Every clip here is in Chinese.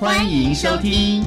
欢迎收听。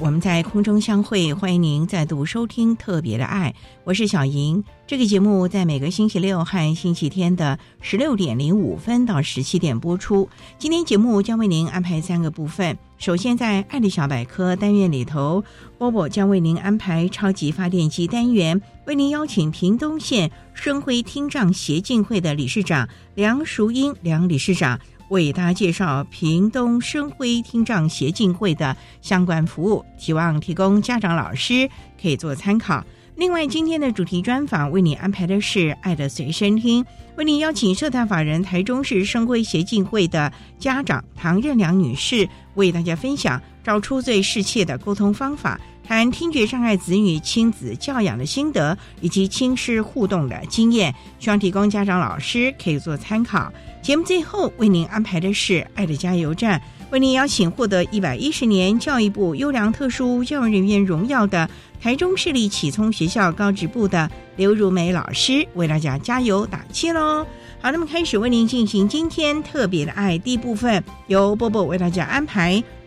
我们在空中相会，欢迎您再度收听特别的爱，我是小莹。这个节目在每个星期六和星期天的十六点零五分到十七点播出。今天节目将为您安排三个部分。首先，在“爱的小百科”单元里头，波波将为您安排超级发电机单元，为您邀请屏东县生辉听障协进会的理事长梁淑英梁理事长为大家介绍屏东生辉听障协进会的相关服务，希望提供家长老师可以做参考。另外，今天的主题专访为你安排的是“爱的随身听”，为您邀请社团法人台中市生辉协进会的家长唐任良女士，为大家分享找出最适切的沟通方法，谈听觉障碍子女亲子教养的心得，以及亲师互动的经验，希望提供家长老师可以做参考。节目最后为您安排的是“爱的加油站”。为您邀请获得一百一十年教育部优良特殊教育人员荣耀的台中市立启聪学校高职部的刘如梅老师，为大家加油打气喽！好，那么开始为您进行今天特别的爱第一部分，由波波为大家安排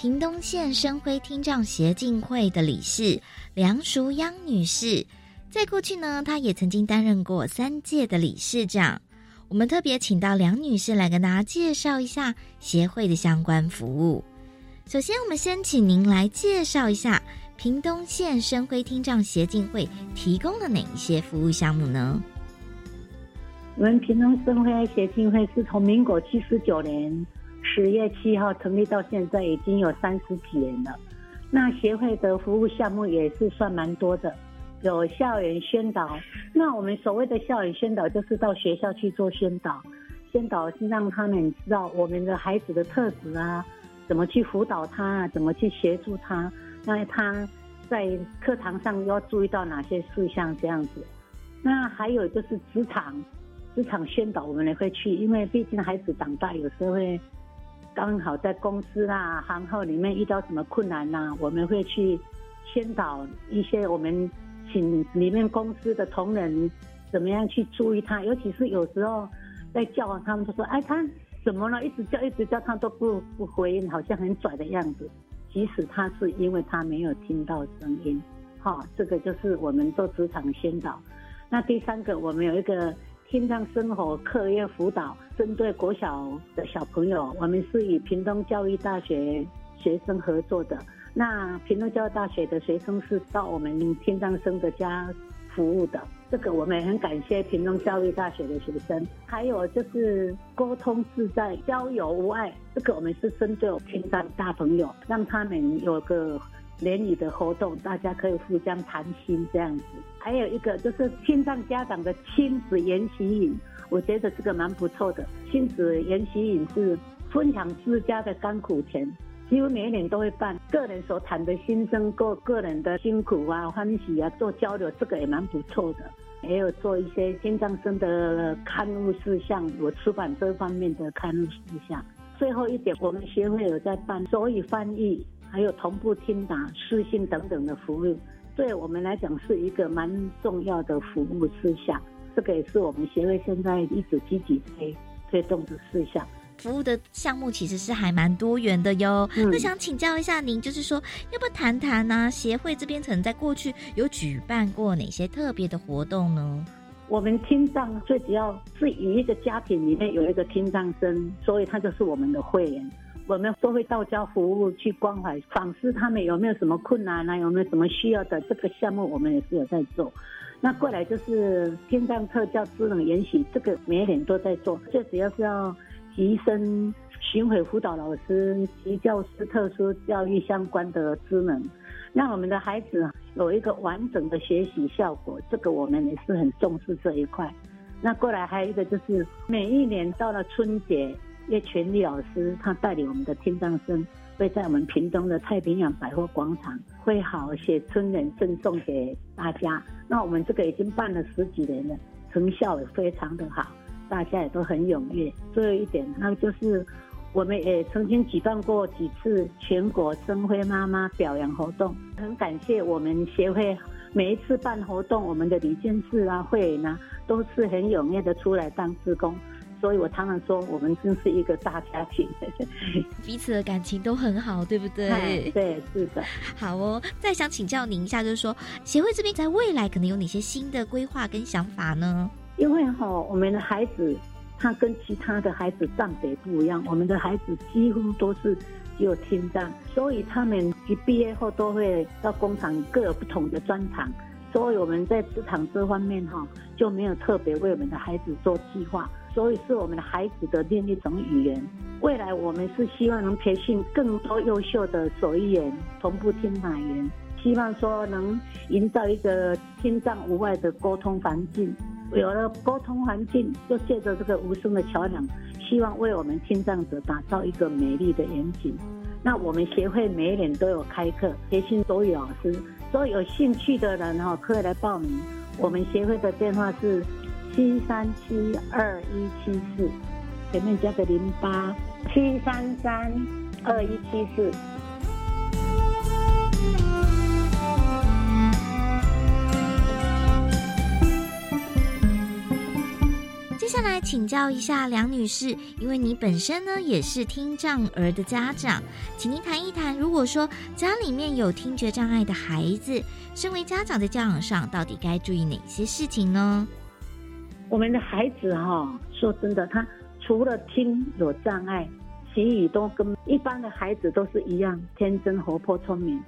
屏东县生辉听障协进会的理事梁淑央女士。在过去呢，她也曾经担任过三届的理事长。我们特别请到梁女士来跟大家介绍一下协会的相关服务。首先，我们先请您来介绍一下屏东县生辉听障协进会提供了哪一些服务项目呢？我们屏东生辉协进会是从民国七十九年十月七号成立到现在，已经有三十几年了。那协会的服务项目也是算蛮多的。有校园宣导，那我们所谓的校园宣导，就是到学校去做宣导，宣导是让他们知道我们的孩子的特质啊，怎么去辅导他，怎么去协助他，那他在课堂上要注意到哪些事项这样子。那还有就是职场，职场宣导我们也会去，因为毕竟孩子长大有时候会刚好在公司啦、行号里面遇到什么困难呐，我们会去宣导一些我们。请里面公司的同仁怎么样去注意他，尤其是有时候在叫他们，就说：“哎，他怎么了？一直叫，一直叫，他都不不回应，好像很拽的样子。即使他是因为他没有听到声音，哈，这个就是我们做职场宣导。那第三个，我们有一个听障生活课业辅导，针对国小的小朋友，我们是与屏东教育大学学生合作的。”那平东教育大学的学生是到我们天障生的家服务的，这个我们也很感谢平东教育大学的学生。还有就是沟通自在、交友无碍，这个我们是针对天障大朋友，让他们有个联谊的活动，大家可以互相谈心这样子。还有一个就是天障家长的亲子研习营，我觉得这个蛮不错的。亲子研习营是分享自家的甘苦甜。几乎每一年都会办，个人所谈的心声，过个人的辛苦啊、欢喜啊，做交流，这个也蛮不错的。也有做一些听障生的刊物事项，我出版这方面的刊物事项。最后一点，我们协会有在办手语翻译，还有同步听打、私信等等的服务，对我们来讲是一个蛮重要的服务事项。这个也是我们协会现在一直积极推推动的事项。服务的项目其实是还蛮多元的哟。那想请教一下您，就是说，要不要谈谈呢？协会这边可能在过去有举办过哪些特别的活动呢？我们听障最主要是以一个家庭里面有一个听障生，所以他就是我们的会员。我们都会到家服务，去关怀、访视他们有没有什么困难啊，有没有什么需要的。这个项目我们也是有在做。那过来就是听障特教智能研习，这个每一年都在做。最主要是要。提升巡回辅导老师及教师特殊教育相关的职能，让我们的孩子有一个完整的学习效果。这个我们也是很重视这一块。那过来还有一个就是，每一年到了春节，叶全力老师他带领我们的听障生，会在我们屏东的太平洋百货广场会好写春联赠送给大家。那我们这个已经办了十几年了，成效也非常的好。大家也都很踊跃。最后一点，那就是，我们也曾经举办过几次全国生辉妈妈表扬活动。很感谢我们协会每一次办活动，我们的李建志啊、会员啊，都是很踊跃的出来当志工。所以我常常说，我们真是一个大家庭，彼此的感情都很好，对不对？对，是的。好哦，再想请教您一下，就是说协会这边在未来可能有哪些新的规划跟想法呢？因为哈，我们的孩子他跟其他的孩子障别不一样，我们的孩子几乎都是只有听障，所以他们一毕业后都会到工厂各有不同的专长，所以我们在职场这方面哈就没有特别为我们的孩子做计划，所以是我们的孩子的另一种语言。未来我们是希望能培训更多优秀的手语员、同步听马员，希望说能营造一个听障无碍的沟通环境。有了沟通环境，就借着这个无声的桥梁，希望为我们听障者打造一个美丽的远景。那我们协会每一年都有开课，培训手语老师，所以有兴趣的人哈可以来报名。我们协会的电话是七三七二一七四，前面加个零八七三三二一七四。接下来请教一下梁女士，因为你本身呢也是听障儿的家长，请您谈一谈，如果说家里面有听觉障碍的孩子，身为家长在教养上到底该注意哪些事情呢？我们的孩子哈，说真的，他除了听有障碍，其余都跟一般的孩子都是一样，天真活泼聪明。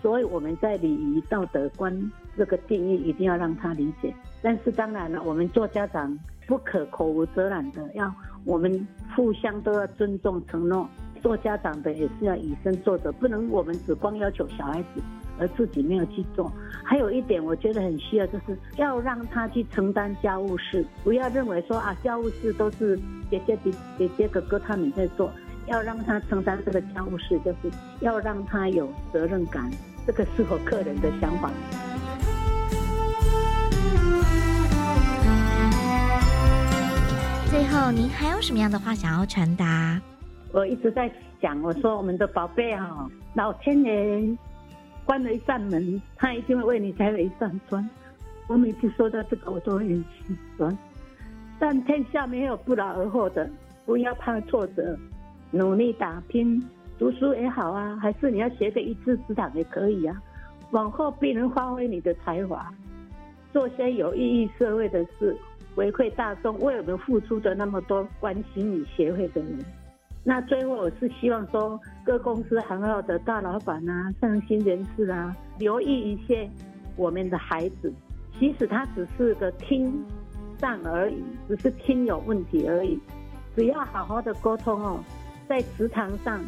所以我们在礼仪道德观这个定义一定要让他理解。但是当然了，我们做家长。不可口无遮拦的，要我们互相都要尊重承诺。做家长的也是要以身作则，不能我们只光要求小孩子，而自己没有去做。还有一点，我觉得很需要，就是要让他去承担家务事，不要认为说啊，家务事都是姐姐、姐姐姐、哥哥他们在做，要让他承担这个家务事，就是要让他有责任感。这个是我个人的想法。最后，您还有什么样的话想要传达？我一直在讲，我说我们的宝贝哈，老天爷关了一扇门，他一定会为你开了一扇窗。我每次说到这个，我都会很心酸。但天下没有不劳而获的，不要怕挫折，努力打拼，读书也好啊，还是你要学个一技之长也可以啊。往后必能发挥你的才华，做些有意义社会的事。回馈大众为我们付出的那么多关心你协会的人，那最后我是希望说各公司很好的大老板啊、上心人士啊，留意一些我们的孩子，即使他只是个听障而已，只是听有问题而已，只要好好的沟通哦，在职场上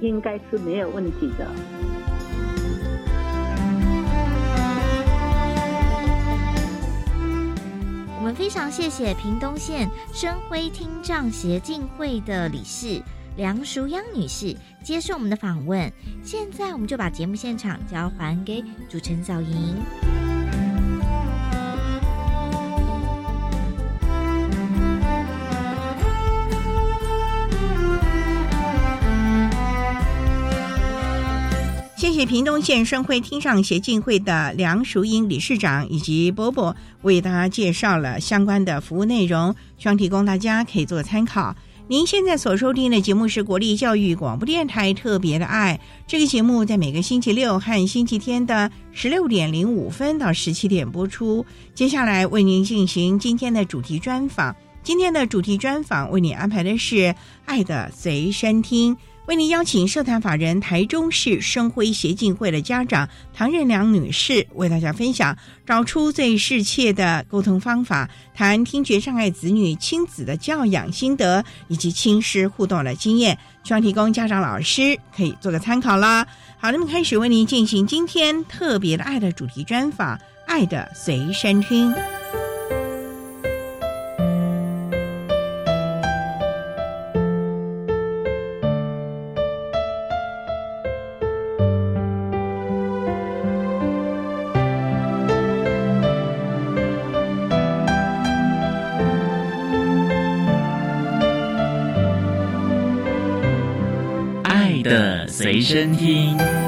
应该是没有问题的。我们非常谢谢屏东县深辉听障协进会的理事梁淑央女士接受我们的访问。现在，我们就把节目现场交还给主持人小莹。谢谢屏东县生辉听障协进会的梁淑英理事长以及波波为大家介绍了相关的服务内容，希望提供大家可以做参考。您现在所收听的节目是国立教育广播电台特别的爱，这个节目在每个星期六和星期天的十六点零五分到十七点播出。接下来为您进行今天的主题专访，今天的主题专访为你安排的是《爱的随身听》。为您邀请社团法人台中市生辉协进会的家长唐任良女士，为大家分享找出最适切的沟通方法，谈听觉障碍子女亲子的教养心得以及亲师互动的经验，希望提供家长老师可以做个参考啦。好，那么开始为您进行今天特别的爱的主题专访，《爱的随身听》。随身听。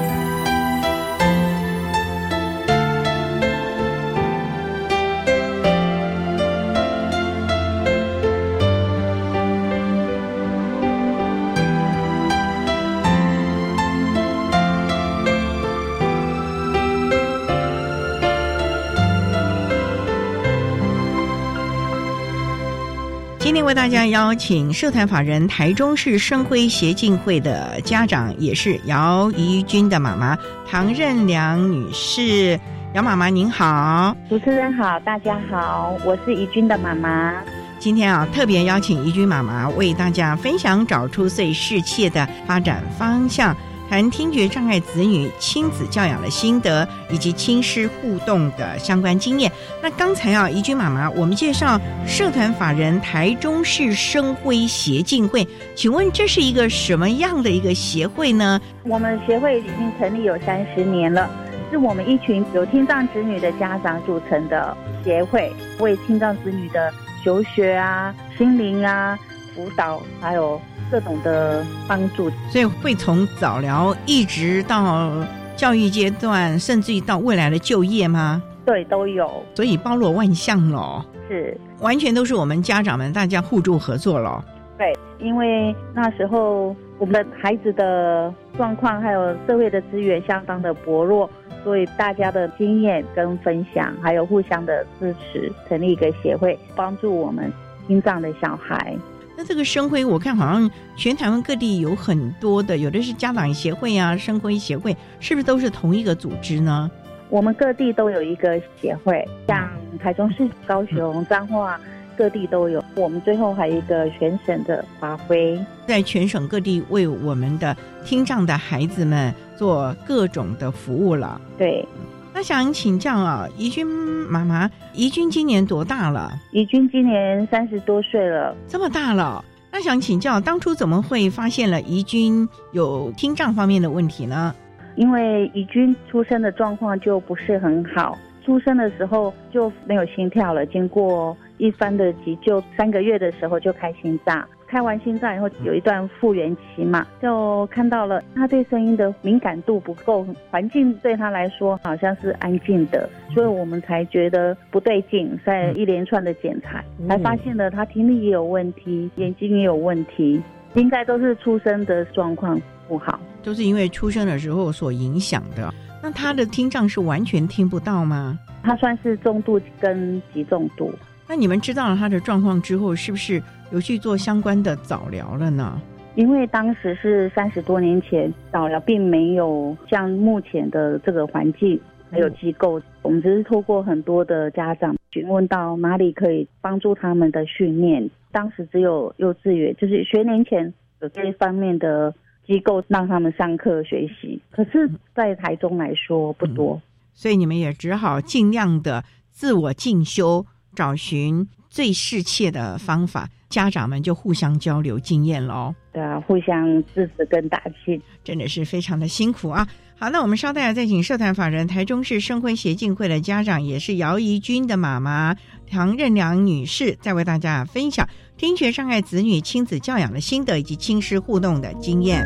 邀请社团法人台中市生辉协进会的家长，也是姚怡君的妈妈唐任良女士。姚妈妈您好，主持人好，大家好，我是怡君的妈妈。今天啊，特别邀请怡君妈妈为大家分享找出最适切的发展方向。谈听觉障碍子女亲子教养的心得，以及亲师互动的相关经验。那刚才啊，怡君妈妈，我们介绍社团法人台中市生辉协进会，请问这是一个什么样的一个协会呢？我们协会已经成立有三十年了，是我们一群有听障子女的家长组成的协会，为听障子女的求学啊、心灵啊辅导，还有。各种的帮助，所以会从早疗一直到教育阶段，甚至于到未来的就业吗？对，都有，所以包罗万象咯。是，完全都是我们家长们大家互助合作咯。对，因为那时候我们的孩子的状况还有社会的资源相当的薄弱，所以大家的经验跟分享，还有互相的支持，成立一个协会，帮助我们心脏的小孩。那这个生辉，我看好像全台湾各地有很多的，有的是家长协会啊，生辉协会，是不是都是同一个组织呢？我们各地都有一个协会，像台中市、高雄、彰化各地都有。我们最后还有一个全省的发挥，在全省各地为我们的听障的孩子们做各种的服务了。对。那想请教啊，怡君妈妈，怡君今年多大了？怡君今年三十多岁了，这么大了。那想请教，当初怎么会发现了怡君有听障方面的问题呢？因为怡君出生的状况就不是很好，出生的时候就没有心跳了，经过一番的急救，三个月的时候就开心脏。开完心脏以后有一段复原期嘛，就看到了他对声音的敏感度不够，环境对他来说好像是安静的，所以我们才觉得不对劲，在一连串的检查才发现了他听力也有问题，眼睛也有问题，应该都是出生的状况不好，都是因为出生的时候所影响的。那他的听障是完全听不到吗？他算是中度跟极重度。那你们知道了他的状况之后，是不是有去做相关的早疗了呢？因为当时是三十多年前，早疗并没有像目前的这个环境还有机构，我们只是透过很多的家长询问到哪里可以帮助他们的训练。当时只有幼稚园，就是学年前有这一方面的机构让他们上课学习，可是，在台中来说不多，所以你们也只好尽量的自我进修。找寻最适切的方法，家长们就互相交流经验喽。对啊，互相支持跟打气，真的是非常的辛苦啊。好，那我们稍待再请社团法人台中市生辉协进会的家长，也是姚怡君的妈妈唐任良女士，再为大家分享听觉障碍子女亲子教养的心得以及亲师互动的经验。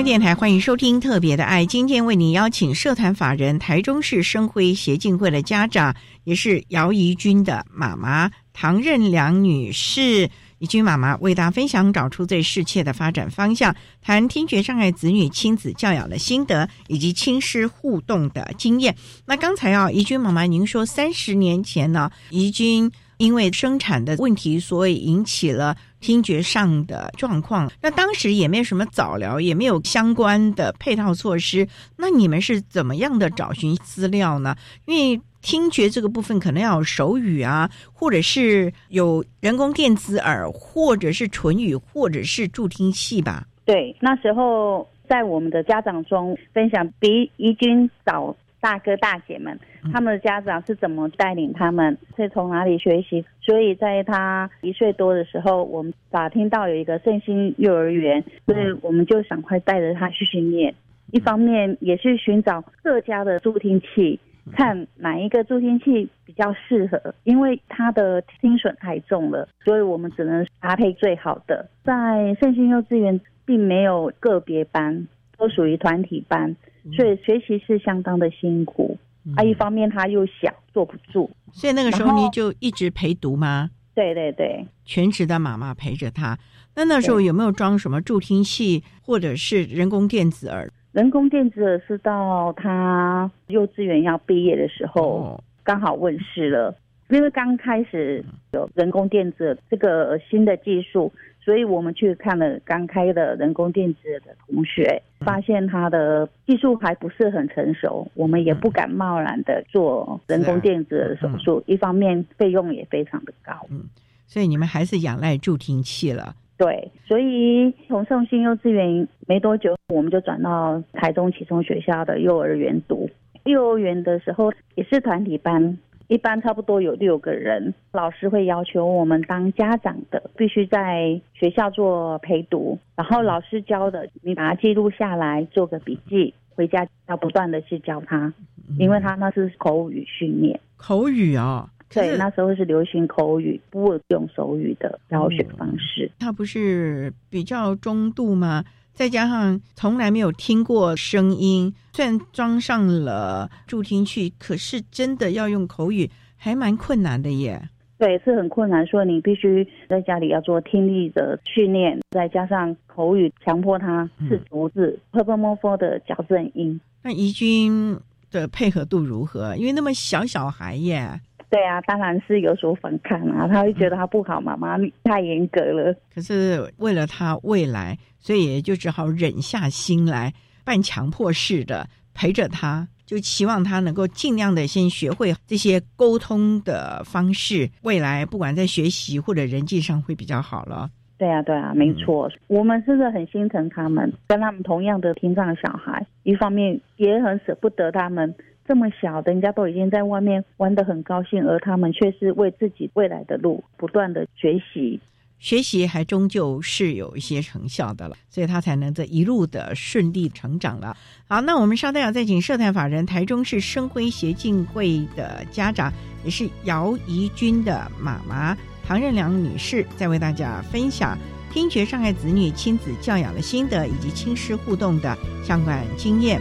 教育电台，欢迎收听《特别的爱》。今天为您邀请社团法人台中市生辉协进会的家长，也是姚怡君的妈妈唐任良女士。怡君妈妈为大家分享找出最适切的发展方向，谈听觉障碍子女亲子教养的心得以及亲师互动的经验。那刚才啊，怡君妈妈，您说三十年前呢，怡君因为生产的问题，所以引起了听觉上的状况。那当时也没有什么早疗，也没有相关的配套措施。那你们是怎么样的找寻资料呢？因为听觉这个部分可能要有手语啊，或者是有人工电子耳，或者是唇语，或者是助听器吧。对，那时候在我们的家长中分享，比已经早大哥大姐们，他们的家长是怎么带领他们，是从哪里学习。所以在他一岁多的时候，我们打听到有一个圣心幼儿园，所以我们就赶快带着他去训练。一方面也是寻找各家的助听器。看哪一个助听器比较适合，因为他的听损太重了，所以我们只能搭配最好的。在圣心幼稚园并没有个别班，都属于团体班，所以学习是相当的辛苦。啊，一方面他又小，坐不住，所以那个时候你就一直陪读吗？对对对，全职的妈妈陪着他。那那时候有没有装什么助听器，或者是人工电子耳？人工电子耳是到他幼稚园要毕业的时候刚好问世了，因为刚开始有人工电子这个新的技术，所以我们去看了刚开的人工电子的同学，发现他的技术还不是很成熟，我们也不敢贸然的做人工电子的手术，一方面费用也非常的高，嗯，所以你们还是仰赖助听器了。对，所以从圣心幼稚园没多久，我们就转到台中启聪学校的幼儿园读。幼儿园的时候也是团体班，一般差不多有六个人，老师会要求我们当家长的必须在学校做陪读，然后老师教的你把它记录下来，做个笔记，回家要不断的去教他，因为他那是口语训练。口语啊。对，那时候是流行口语，不用手语的教学方式。它不是比较中度吗？再加上从来没有听过声音，虽然装上了助听器，可是真的要用口语还蛮困难的耶。对，是很困难，所以你必须在家里要做听力的训练，再加上口语，强迫他是逐字、p p m f 的矫正音。那怡君的配合度如何？因为那么小小孩耶。对啊，当然是有所反抗啊，他会觉得他不好，妈妈太严格了。可是为了他未来，所以也就只好忍下心来，半强迫式的陪着他，就期望他能够尽量的先学会这些沟通的方式，未来不管在学习或者人际上会比较好了。对啊，对啊，没错，我们真的很心疼他们，跟他们同样的听障小孩，一方面也很舍不得他们。这么小，人家都已经在外面玩得很高兴，而他们却是为自己未来的路不断的学习，学习还终究是有一些成效的了，所以他才能这一路的顺利成长了。好，那我们稍待要再请社团法人台中市生辉协进会的家长，也是姚怡君的妈妈唐任良女士，再为大家分享听觉障碍子女亲子教养的心得以及亲师互动的相关经验。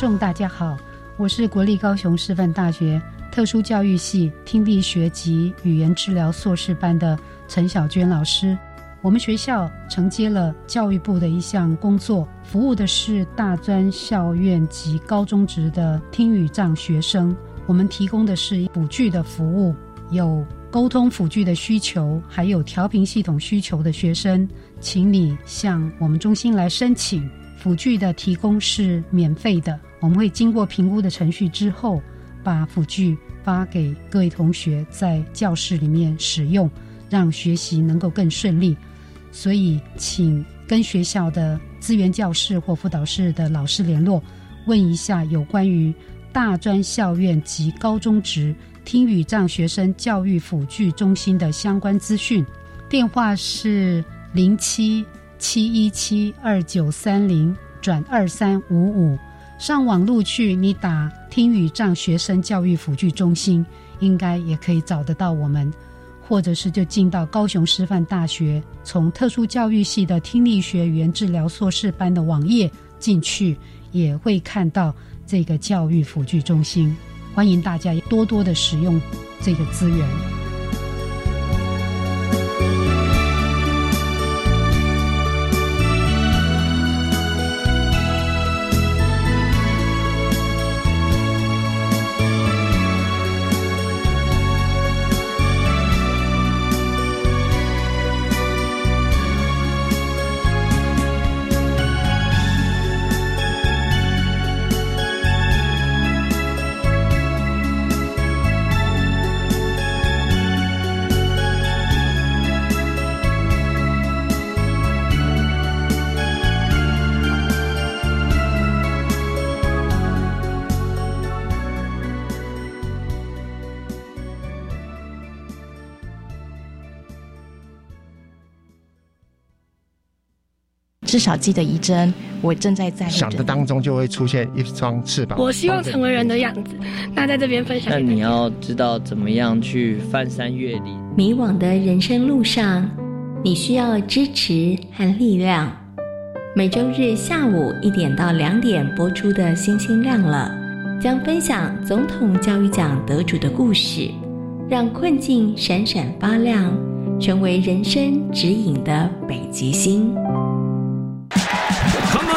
众，大家好，我是国立高雄师范大学特殊教育系听力学及语言治疗硕士班的陈小娟老师。我们学校承接了教育部的一项工作，服务的是大专校院及高中职的听语障学生。我们提供的是辅具的服务，有沟通辅具的需求，还有调频系统需求的学生，请你向我们中心来申请。辅具的提供是免费的，我们会经过评估的程序之后，把辅具发给各位同学在教室里面使用，让学习能够更顺利。所以，请跟学校的资源教室或辅导室的老师联络，问一下有关于大专校院及高中职听语障学生教育辅具中心的相关资讯。电话是零七七一七二九三零转二三五五。上网路去，你打听语障学生教育辅具中心，应该也可以找得到我们。或者是就进到高雄师范大学，从特殊教育系的听力学语言治疗硕士班的网页进去，也会看到这个教育辅具中心。欢迎大家多多的使用这个资源。至少记得一针，我正在在想的当中就会出现一双翅膀。我希望成为人的样子。那在这边分享。那你要知道怎么样去翻山越岭。迷惘的人生路上，你需要支持和力量。每周日下午一点到两点播出的《星星亮了》，将分享总统教育奖得主的故事，让困境闪闪发亮，成为人生指引的北极星。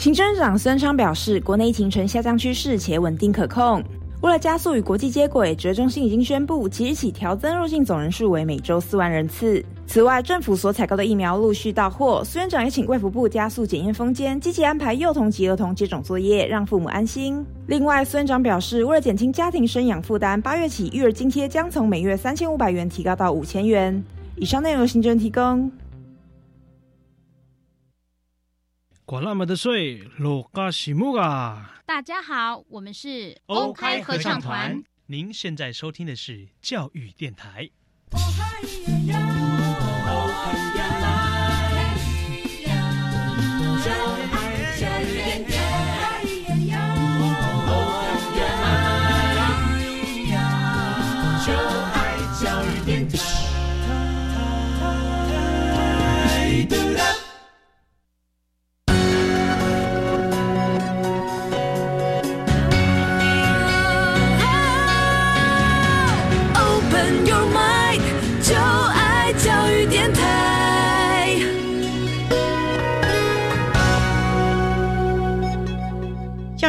行政长孙昌表示，国内疫情呈下降趋势且稳定可控。为了加速与国际接轨，指挥中心已经宣布，即日起调增入境总人数为每周四万人次。此外，政府所采购的疫苗陆续到货，孙院长也请卫福部加速检验封间，积极安排幼童及儿童接种作业，让父母安心。另外，孙院长表示，为了减轻家庭生养负担，八月起育儿津贴将从每月三千五百元提高到五千元。以上内容行政提供。管那么的水，落嘎西木啊！大家好，我们是 OK 合唱团。您现在收听的是教育电台。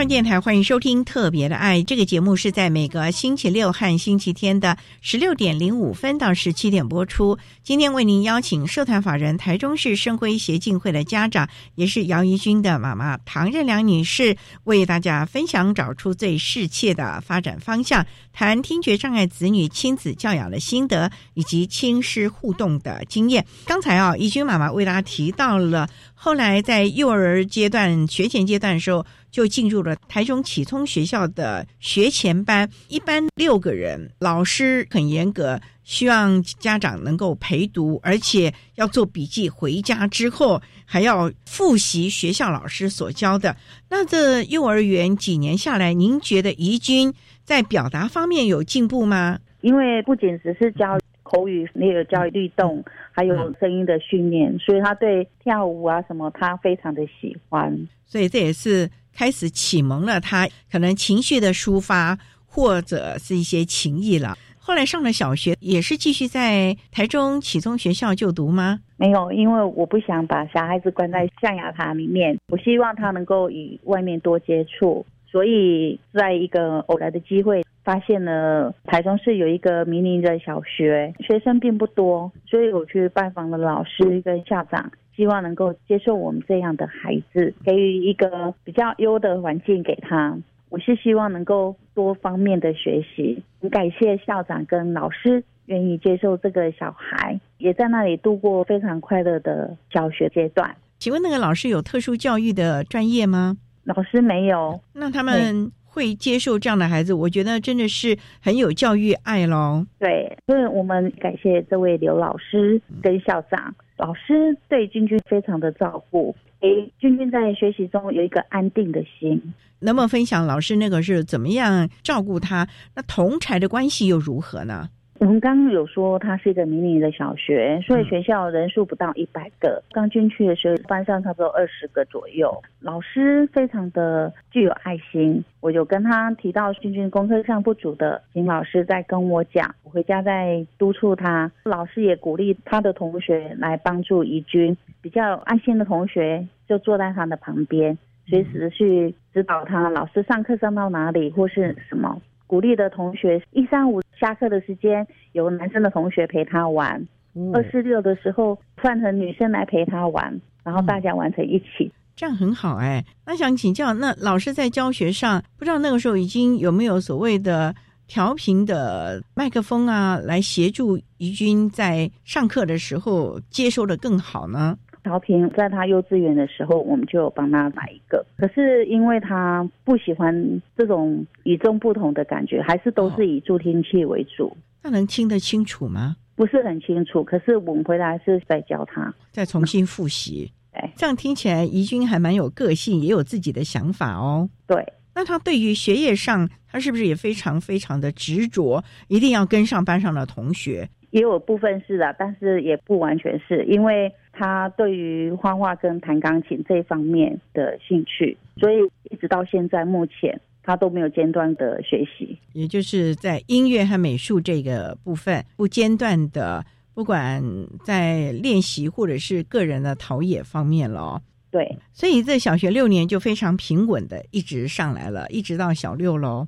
电台欢迎收听《特别的爱》这个节目，是在每个星期六和星期天的十六点零五分到十七点播出。今天为您邀请社团法人台中市生辉协进会的家长，也是姚怡君的妈妈唐任良女士，为大家分享找出最适切的发展方向，谈听觉障碍子女亲子教养的心得以及亲师互动的经验。刚才啊，怡君妈妈为大家提到了。后来在幼儿阶段、学前阶段的时候，就进入了台中启聪学校的学前班，一班六个人，老师很严格，希望家长能够陪读，而且要做笔记，回家之后还要复习学校老师所教的。那这幼儿园几年下来，您觉得怡君在表达方面有进步吗？因为不仅只是教。口语那个教育律动，还有声音的训练，所以他对跳舞啊什么，他非常的喜欢。所以这也是开始启蒙了他可能情绪的抒发，或者是一些情谊了。后来上了小学，也是继续在台中启聪学校就读吗？没有，因为我不想把小孩子关在象牙塔里面，我希望他能够与外面多接触。所以在一个偶然的机会，发现了台中市有一个迷你的小学，学生并不多，所以我去拜访了老师跟校长，希望能够接受我们这样的孩子，给予一个比较优的环境给他。我是希望能够多方面的学习，很感谢校长跟老师愿意接受这个小孩，也在那里度过非常快乐的小学阶段。请问那个老师有特殊教育的专业吗？老师没有。那他们会接受这样的孩子？我觉得真的是很有教育爱喽。对，所以我们感谢这位刘老师跟校长。老师对君君非常的照顾，给君君在学习中有一个安定的心。能不能分享老师那个是怎么样照顾他？那同才的关系又如何呢？我们刚刚有说，它是一个迷你的小学，所以学校人数不到一百个。刚进去的时候，班上差不多二十个左右。老师非常的具有爱心，我有跟他提到君君功课上不足的，请老师再跟我讲，我回家再督促他。老师也鼓励他的同学来帮助怡君，比较爱心的同学就坐在他的旁边，随时去指导他。老师上课上到哪里或是什么。鼓励的同学，一三五下课的时间有男生的同学陪他玩，二四六的时候换成女生来陪他玩，然后大家玩成一起，这样很好哎。那想请教，那老师在教学上，不知道那个时候已经有没有所谓的调频的麦克风啊，来协助怡君在上课的时候接收的更好呢？调频在他幼稚园的时候，我们就帮他买一个。可是因为他不喜欢这种与众不同的感觉，还是都是以助听器为主。那能听得清楚吗？不是很清楚。可是我们回来是在教他，再重新复习。哎，这样听起来，怡君还蛮有个性，也有自己的想法哦。对。那他对于学业上，他是不是也非常非常的执着，一定要跟上班上的同学？也有部分是的，但是也不完全是因为。他对于画画跟弹钢琴这方面的兴趣，所以一直到现在目前，他都没有间断的学习，也就是在音乐和美术这个部分不间断的，不管在练习或者是个人的陶冶方面了。对，所以在小学六年就非常平稳的一直上来了，一直到小六喽。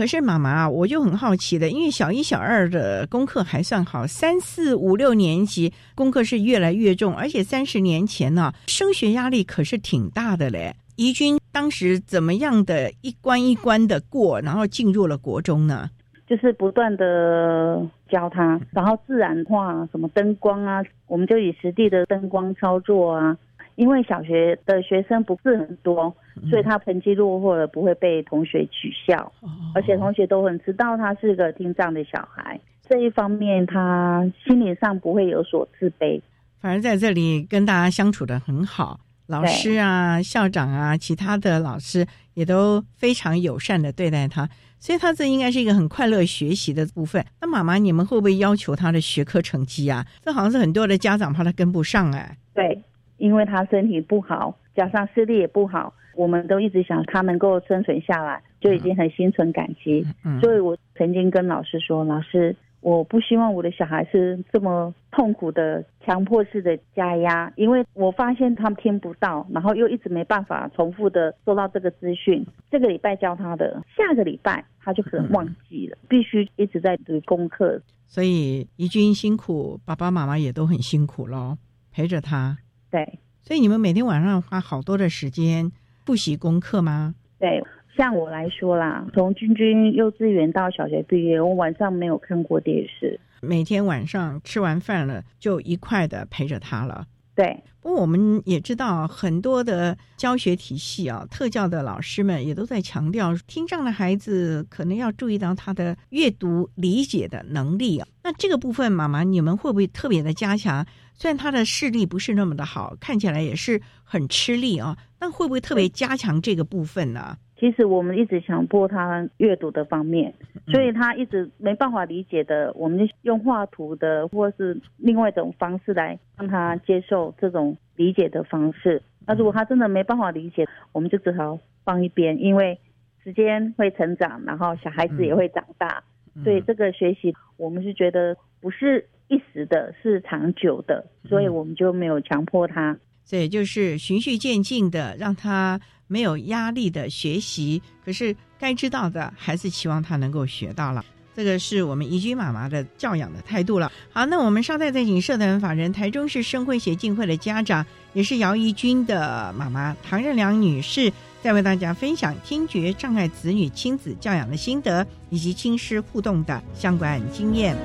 可是妈妈，我就很好奇的，因为小一、小二的功课还算好，三四五六年级功课是越来越重，而且三十年前呢，升学压力可是挺大的嘞。怡君当时怎么样的一关一关的过，然后进入了国中呢？就是不断的教他，然后自然化，什么灯光啊，我们就以实地的灯光操作啊。因为小学的学生不是很多，所以他成绩落后了不会被同学取笑，而且同学都很知道他是个听障的小孩，这一方面他心理上不会有所自卑，反而在这里跟大家相处的很好，老师啊、校长啊、其他的老师也都非常友善的对待他，所以他这应该是一个很快乐学习的部分。那妈妈，你们会不会要求他的学科成绩啊？这好像是很多的家长怕他跟不上哎。对。因为他身体不好，加上视力也不好，我们都一直想他能够生存下来，就已经很心存感激。所以我曾经跟老师说：“老师，我不希望我的小孩是这么痛苦的、强迫式的加压，因为我发现他们听不到，然后又一直没办法重复的收到这个资讯。这个礼拜教他的，下个礼拜他就可能忘记了，必须一直在读功课。所以怡君辛苦，爸爸妈妈也都很辛苦咯，陪着他。”对，所以你们每天晚上花好多的时间复习功课吗？对，像我来说啦，从君君幼稚园到小学毕业，我晚上没有看过电视。每天晚上吃完饭了，就一块的陪着他了。对，不过我们也知道很多的教学体系啊，特教的老师们也都在强调，听障的孩子可能要注意到他的阅读理解的能力啊。那这个部分，妈妈你们会不会特别的加强？虽然他的视力不是那么的好，看起来也是很吃力啊，那会不会特别加强这个部分呢？其实我们一直强迫他阅读的方面，所以他一直没办法理解的，我们就用画图的，或是另外一种方式来让他接受这种理解的方式。那如果他真的没办法理解，我们就只好放一边，因为时间会成长，然后小孩子也会长大，所以这个学习我们是觉得不是一时的，是长久的，所以我们就没有强迫他。所以就是循序渐进的让他。没有压力的学习，可是该知道的还是期望他能够学到了。这个是我们怡君妈妈的教养的态度了。好，那我们稍待再请社团法人台中市生会协进会的家长，也是姚怡君的妈妈唐任良女士，再为大家分享听觉障碍子女亲子教养的心得以及亲师互动的相关经验。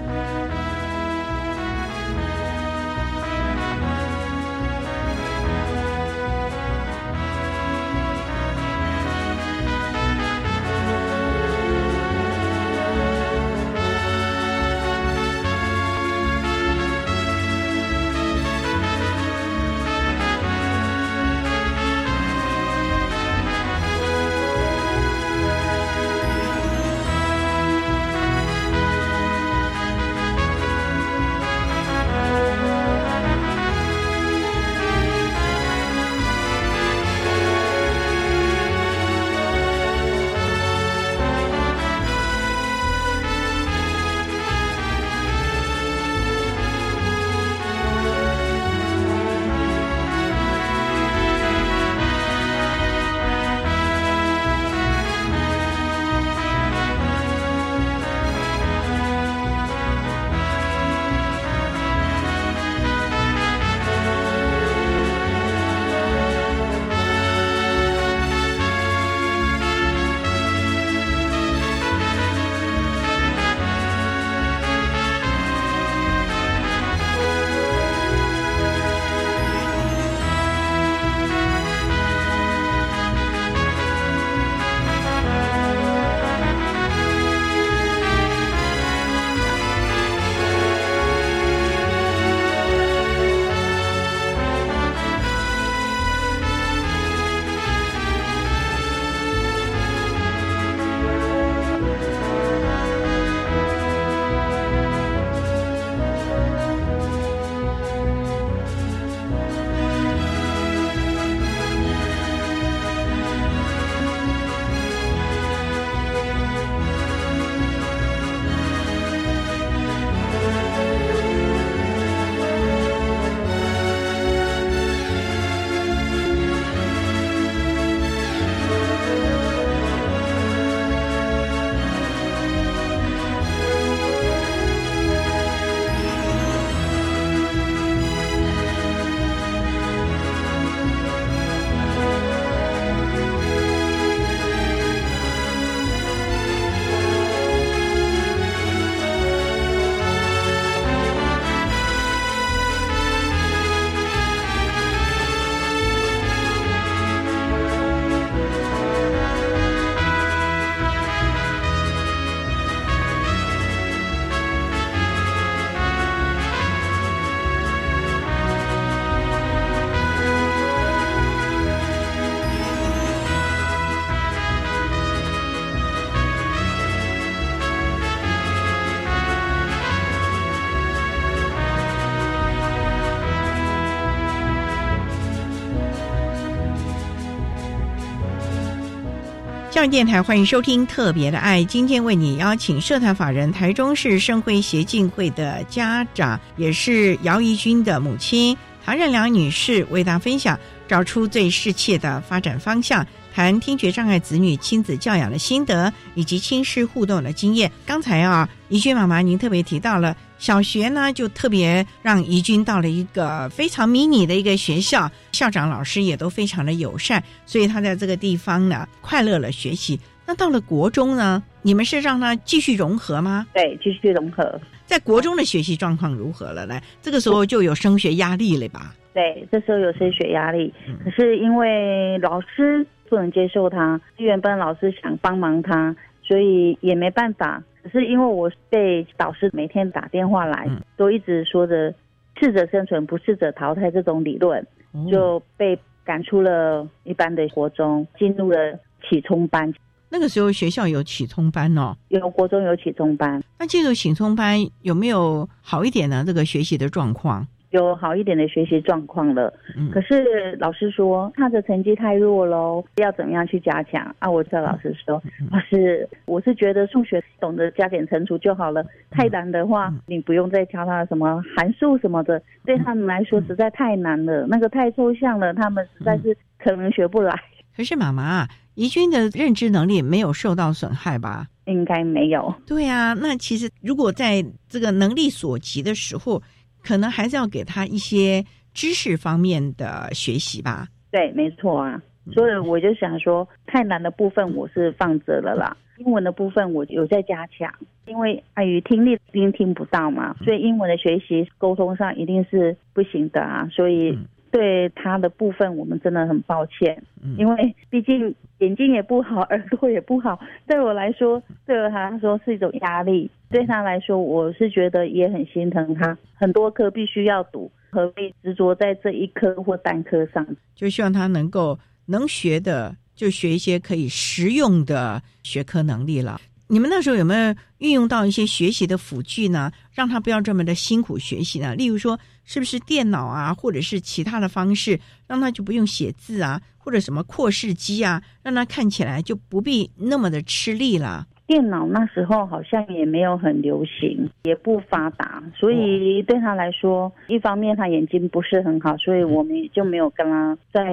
电台欢迎收听《特别的爱》，今天为你邀请社团法人台中市生辉协进会的家长，也是姚怡君的母亲唐任良女士，为大家分享找出最适切的发展方向，谈听觉障碍子女亲子教养的心得以及亲师互动的经验。刚才啊，怡君妈妈您特别提到了小学呢，就特别让怡君到了一个非常迷你的一个学校，校长老师也都非常的友善，所以他在这个地方呢快乐了学习。那到了国中呢，你们是让他继续融合吗？对，继续融合。在国中的学习状况如何了呢？这个时候就有升学压力了吧？对，这时候有升学压力，可是因为老师不能接受他，原班老师想帮忙他，所以也没办法。只是因为我被导师每天打电话来，都一直说着“适者生存，不适者淘汰”这种理论，就被赶出了一般的国中，进入了启聪班。那个时候学校有启聪班哦，有国中有启聪班。那进入启聪班有没有好一点呢？这个学习的状况有好一点的学习状况了。嗯，可是老师说他的成绩太弱喽，要怎么样去加强啊？我叫老师说，老师，我是觉得数学懂得加减乘除就好了，太难的话你不用再教他什么函数什么的，对他们来说实在太难了，那个太抽象了，他们实在是可能学不来。可是妈妈，怡君的认知能力没有受到损害吧？应该没有。对啊，那其实如果在这个能力所及的时候，可能还是要给他一些知识方面的学习吧。对，没错啊。所以我就想说，太难的部分我是放着了啦。英文的部分我有在加强，因为碍于听力一定听不到嘛，所以英文的学习沟通上一定是不行的啊。所以对他的部分，我们真的很抱歉，因为毕竟眼睛也不好，耳朵也不好，对我来说，对他来说是一种压力。对他来说，我是觉得也很心疼他，很多科必须要读，何必执着在这一科或单科上？就希望他能够能学的。就学一些可以实用的学科能力了。你们那时候有没有运用到一些学习的辅具呢？让他不要这么的辛苦学习呢？例如说，是不是电脑啊，或者是其他的方式，让他就不用写字啊，或者什么扩视机啊，让他看起来就不必那么的吃力了。电脑那时候好像也没有很流行，也不发达，所以对他来说，一方面他眼睛不是很好，所以我们就没有跟他再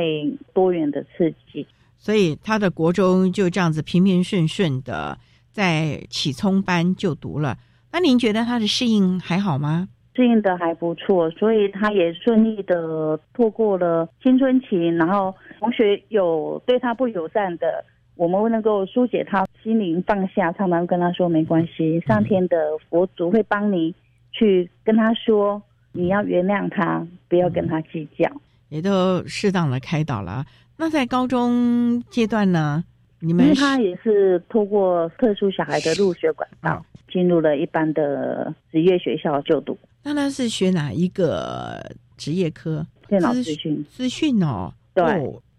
多元的刺激。所以他的国中就这样子平平顺顺的在启聪班就读了。那您觉得他的适应还好吗？适应的还不错，所以他也顺利的度过了青春期。然后同学有对他不友善的，我们能够疏解他心灵放下，常常跟他说没关系，上天的佛祖会帮你去跟他说，你要原谅他，不要跟他计较，也都适当的开导了。那在高中阶段呢？你们他也是通过特殊小孩的入学管道进入了一般的职业学校就读。那他是学哪一个职业科？电脑资讯。资讯哦，对，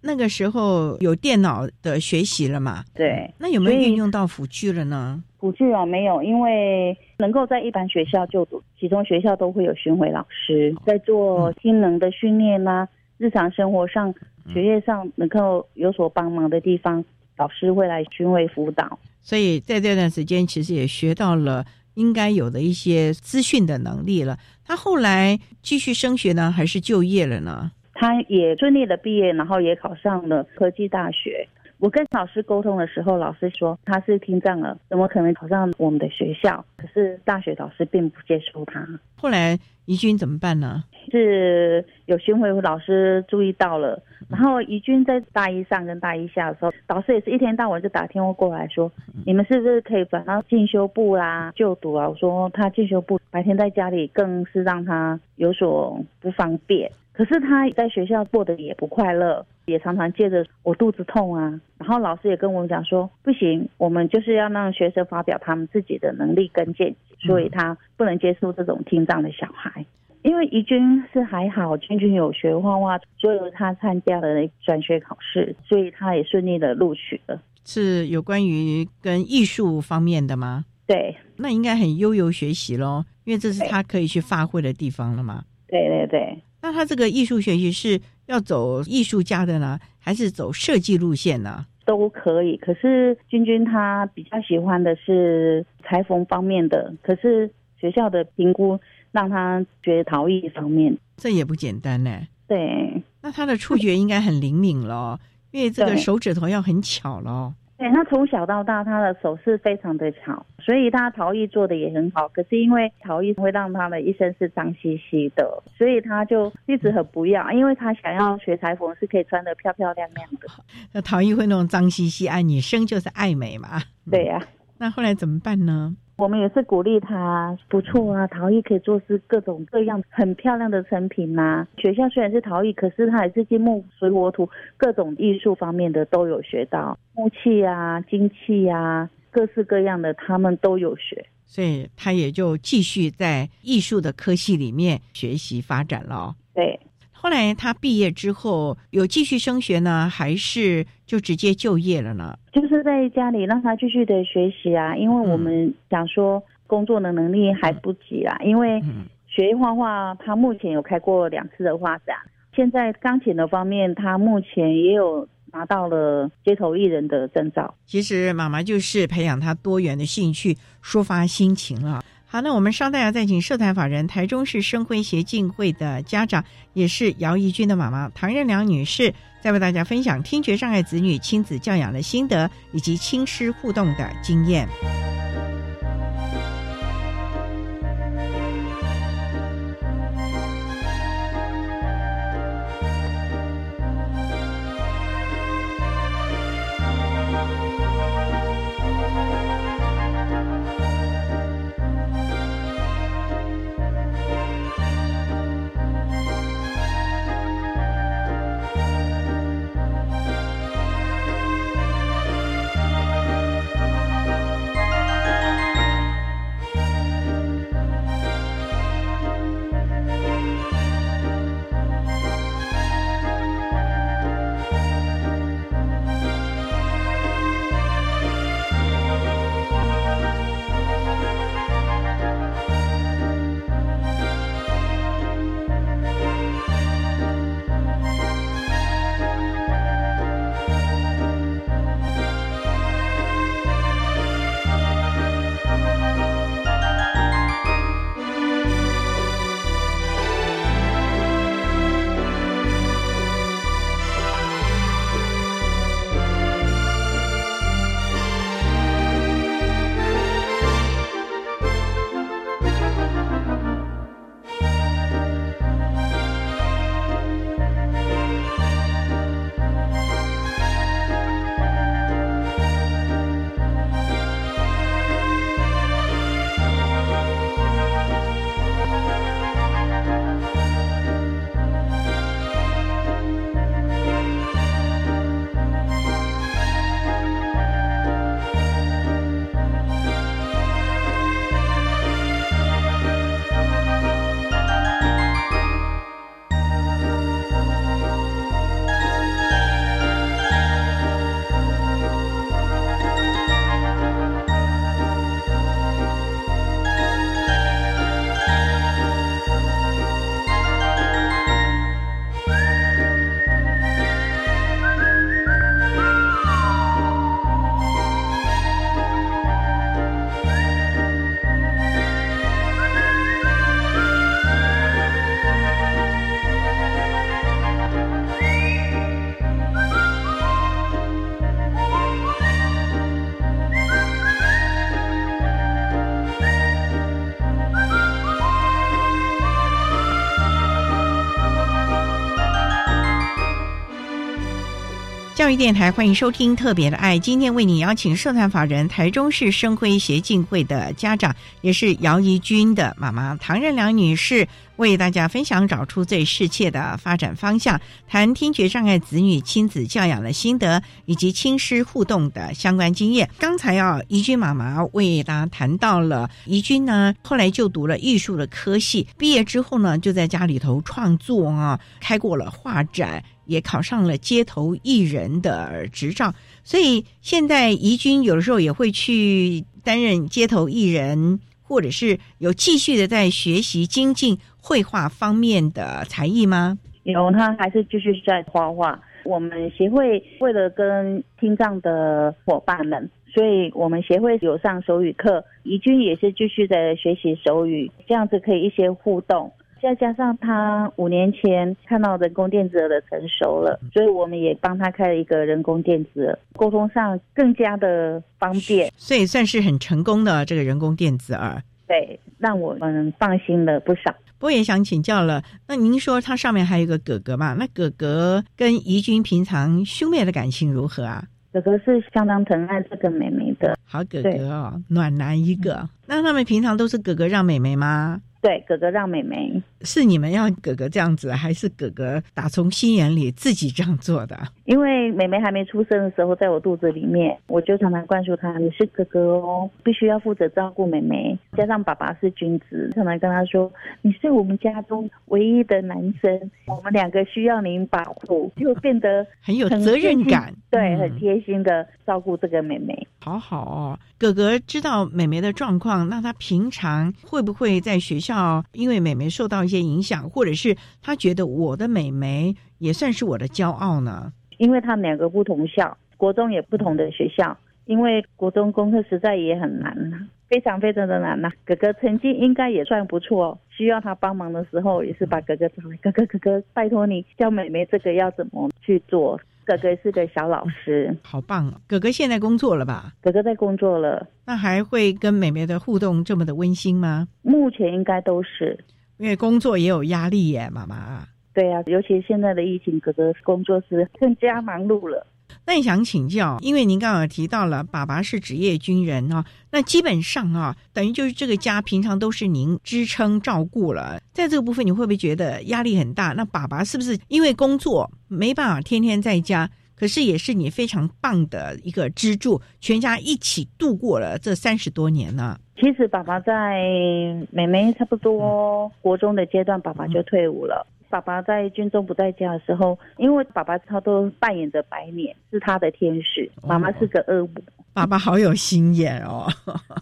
那个时候有电脑的学习了嘛？对。那有没有运用到辅具了呢？辅具啊，没有，因为能够在一般学校就读，其中学校都会有巡回老师在做新能的训练呐。日常生活上、学业上能够有所帮忙的地方，老师会来巡回辅导。所以在这段时间，其实也学到了应该有的一些资讯的能力了。他后来继续升学呢，还是就业了呢？他也顺利的毕业，然后也考上了科技大学。我跟老师沟通的时候，老师说他是听障了，怎么可能考上我们的学校？可是大学老师并不接受他。后来怡君怎么办呢？是有巡回老师注意到了，然后怡君在大一上跟大一下的时候，导师也是一天到晚就打电话过来说，你们是不是可以转到进修部啦就读啊？我说他进修部白天在家里更是让他有所不方便。可是他在学校过得也不快乐，也常常借着我肚子痛啊。然后老师也跟我们讲说，不行，我们就是要让学生发表他们自己的能力跟见解，所以他不能接受这种听障的小孩。因为怡君是还好，君君有学画画，所以他参加了转学考试，所以他也顺利的录取了。是有关于跟艺术方面的吗？对，那应该很悠游学习喽，因为这是他可以去发挥的地方了嘛。对对对。那他这个艺术学习是要走艺术家的呢，还是走设计路线呢？都可以。可是君君他比较喜欢的是裁缝方面的，可是学校的评估让他学陶艺方面，这也不简单呢。对，那他的触觉应该很灵敏了，因为这个手指头要很巧了。对他从小到大，他的手是非常的巧，所以他陶艺做的也很好。可是因为陶艺会让他的一生是脏兮兮的，所以他就一直很不要，因为他想要学裁缝是可以穿的漂漂亮亮的。那陶艺会弄脏兮兮，爱女生就是爱美嘛。对呀，那后来怎么办呢？我们也是鼓励他，不错啊，陶艺可以做出各种各样很漂亮的成品呐。学校虽然是陶艺，可是他还是金木水火土各种艺术方面的都有学到，木器啊、金器啊，各式各样的他们都有学，所以他也就继续在艺术的科系里面学习发展了。对。后来他毕业之后有继续升学呢，还是就直接就业了呢？就是在家里让他继续的学习啊，因为我们想说工作的能力还不及啊。因为学画画，他目前有开过两次的画展。现在钢琴的方面，他目前也有拿到了街头艺人的证照。其实妈妈就是培养他多元的兴趣，抒发心情了。好，那我们稍待啊再请社团法人台中市生辉协进会的家长，也是姚怡君的妈妈唐任良女士，再为大家分享听觉障碍子女亲子教养的心得以及亲师互动的经验。教育电台欢迎收听《特别的爱》，今天为你邀请社团法人台中市生辉协进会的家长，也是姚怡君的妈妈唐任良女士，为大家分享找出最适切的发展方向，谈听觉障碍子女亲子教养的心得，以及亲师互动的相关经验。刚才啊，怡君妈妈为大家谈到了怡君呢，后来就读了艺术的科系，毕业之后呢，就在家里头创作啊，开过了画展。也考上了街头艺人的执照，所以现在怡君有的时候也会去担任街头艺人，或者是有继续的在学习精进绘画方面的才艺吗？有，他还是继续在画画。我们协会为了跟听障的伙伴们，所以我们协会有上手语课，怡君也是继续在学习手语，这样子可以一些互动。再加上他五年前看到人工电子耳的成熟了，所以我们也帮他开了一个人工电子耳，沟通上更加的方便，所以算是很成功的这个人工电子耳。对，让我们放心了不少。我也想请教了，那您说他上面还有一个哥哥嘛？那哥哥跟怡君平常兄妹的感情如何啊？哥哥是相当疼爱这个妹妹的，好哥哥哦，暖男一个。那他们平常都是哥哥让妹妹吗？对，哥哥让妹妹是你们要哥哥这样子，还是哥哥打从心眼里自己这样做的？因为妹妹还没出生的时候，在我肚子里面，我就常常灌输她：“你是哥哥哦，必须要负责照顾妹妹。”加上爸爸是君子，常常跟他说：“你是我们家中唯一的男生，我们两个需要您保护。”就变得很有责任感，对，很贴心的照顾这个妹妹。好好哦，哥哥知道妹妹的状况，那他平常会不会在学校因为妹妹受到一些影响，或者是他觉得我的妹妹也算是我的骄傲呢？因为他们两个不同校，国中也不同的学校，因为国中功课实在也很难，非常非常的难呐。哥哥成绩应该也算不错，需要他帮忙的时候，也是把哥哥找来。哥哥哥哥，拜托你教妹妹这个要怎么去做。哥哥是个小老师，好棒哦！哥哥现在工作了吧？哥哥在工作了，那还会跟妹妹的互动这么的温馨吗？目前应该都是，因为工作也有压力耶，妈妈。对呀，尤其现在的疫情，哥哥工作是更加忙碌了。那想请教，因为您刚刚提到了爸爸是职业军人啊，那基本上啊，等于就是这个家平常都是您支撑照顾了。在这个部分，你会不会觉得压力很大？那爸爸是不是因为工作没办法天天在家？可是也是你非常棒的一个支柱，全家一起度过了这三十多年呢。其实爸爸在妹妹差不多国中的阶段，爸爸就退伍了。爸爸在军中不在家的时候，因为爸爸他都扮演着白脸，是他的天使，妈妈是个恶魔。爸爸好有心眼哦，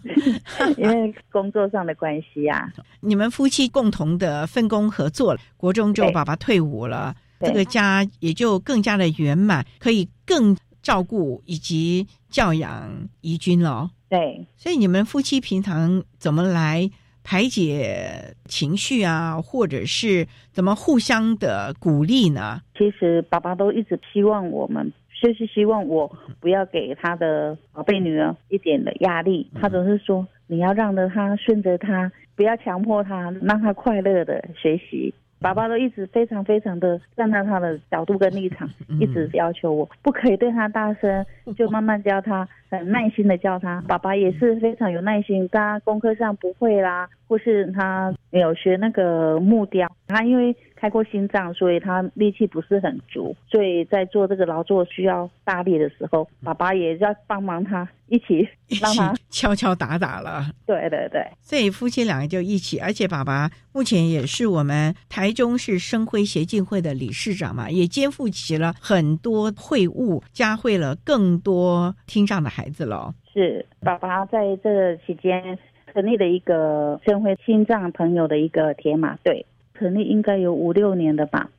因为工作上的关系啊。你们夫妻共同的分工合作，国中之后爸爸退伍了，这个家也就更加的圆满，可以更照顾以及教养宜君了。对，所以你们夫妻平常怎么来？排解情绪啊，或者是怎么互相的鼓励呢？其实爸爸都一直希望我们，就是希望我不要给他的宝贝女儿一点的压力。他总是说，你要让着他，顺着他，不要强迫他，让他快乐的学习。爸爸都一直非常非常的站在他的角度跟立场，一直要求我不可以对他大声，就慢慢教他，很耐心的教他。爸爸也是非常有耐心，他功课上不会啦，或是他有学那个木雕，他因为。开过心脏，所以他力气不是很足，所以在做这个劳作需要大力的时候，爸爸也要帮忙他一起让他敲敲打打了。对对对，所以夫妻两个就一起，而且爸爸目前也是我们台中市生辉协进会的理事长嘛，也肩负起了很多会务，加会了更多听障的孩子了。是爸爸在这期间成立了一个生辉心脏朋友的一个铁马队。成立应该有五六年的吧，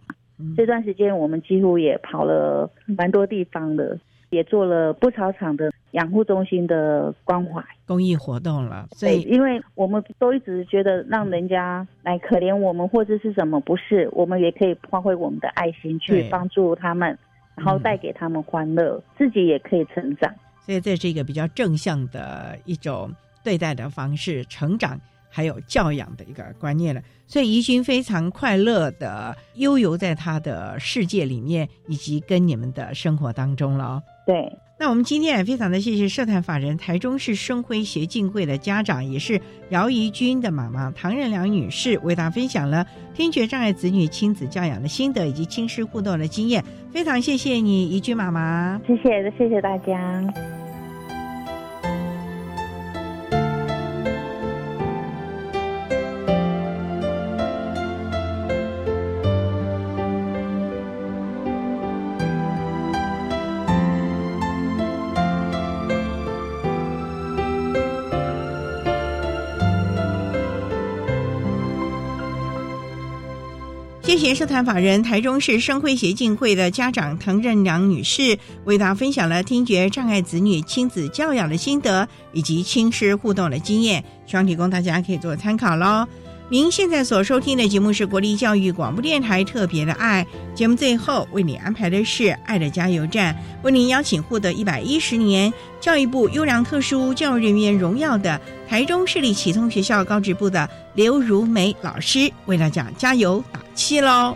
这段时间我们几乎也跑了蛮多地方的，也做了不少场的养护中心的关怀公益活动了。所以，因为我们都一直觉得让人家来可怜我们或者是什么，不是我们也可以发挥我们的爱心去帮助他们，然后带给他们欢乐，自己也可以成长。所以这是一个比较正向的一种对待的方式，成长。还有教养的一个观念了，所以怡君非常快乐的悠游在他的世界里面，以及跟你们的生活当中了。对，那我们今天也非常的谢谢社团法人台中市生辉协进会的家长，也是姚怡君的妈妈唐仁良女士，为大家分享了听觉障碍子女亲子教养的心得以及亲师互动的经验。非常谢谢你，怡君妈妈，谢谢，谢谢大家。谢谢社团法人台中市生辉协进会的家长滕任良女士，为大家分享了听觉障碍子女亲子教养的心得以及亲师互动的经验，希望提供大家可以做参考喽。您现在所收听的节目是国立教育广播电台特别的爱节目，最后为你安排的是爱的加油站，为您邀请获得一百一十年教育部优良特殊教育人员荣耀的台中市立启聪学校高职部的刘如梅老师，为大家加油气喽。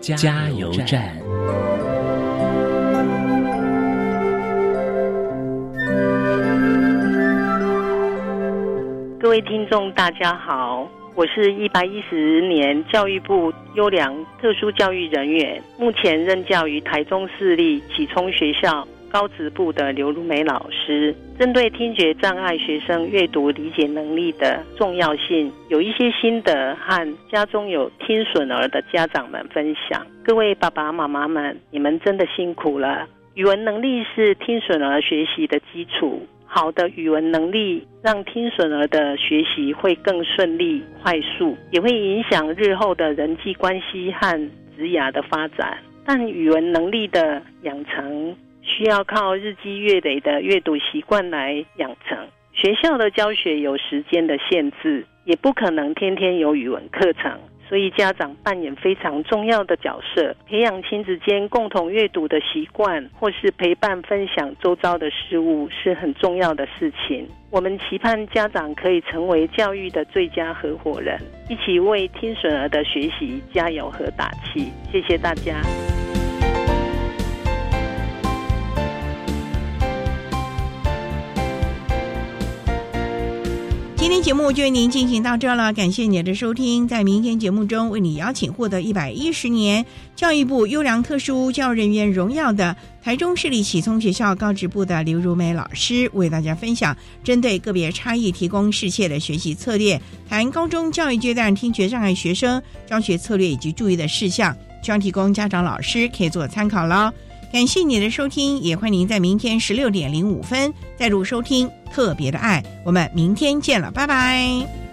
加油站。各位听众，大家好，我是一百一十年教育部优良特殊教育人员，目前任教于台中市立启聪学校。高职部的刘如梅老师针对听觉障碍学生阅读理解能力的重要性，有一些心得和家中有听损儿的家长们分享。各位爸爸妈妈们，你们真的辛苦了。语文能力是听损儿学习的基础。好的语文能力，让听损儿的学习会更顺利、快速，也会影响日后的人际关系和职涯的发展。但语文能力的养成需要靠日积月累的阅读习惯来养成。学校的教学有时间的限制，也不可能天天有语文课程。所以，家长扮演非常重要的角色，培养亲子间共同阅读的习惯，或是陪伴分享周遭的事物，是很重要的事情。我们期盼家长可以成为教育的最佳合伙人，一起为听损儿的学习加油和打气。谢谢大家。今天节目就为您进行到这了，感谢您的收听。在明天节目中，为你邀请获得一百一十年教育部优良特殊教育人员荣耀的台中市立启聪学校高职部的刘如梅老师，为大家分享针对个别差异提供适切的学习策略，谈高中教育阶段听觉障碍学生教学策略以及注意的事项，希望提供家长老师可以做参考喽。感谢你的收听，也欢迎您在明天十六点零五分再度收听特别的爱。我们明天见了，拜拜。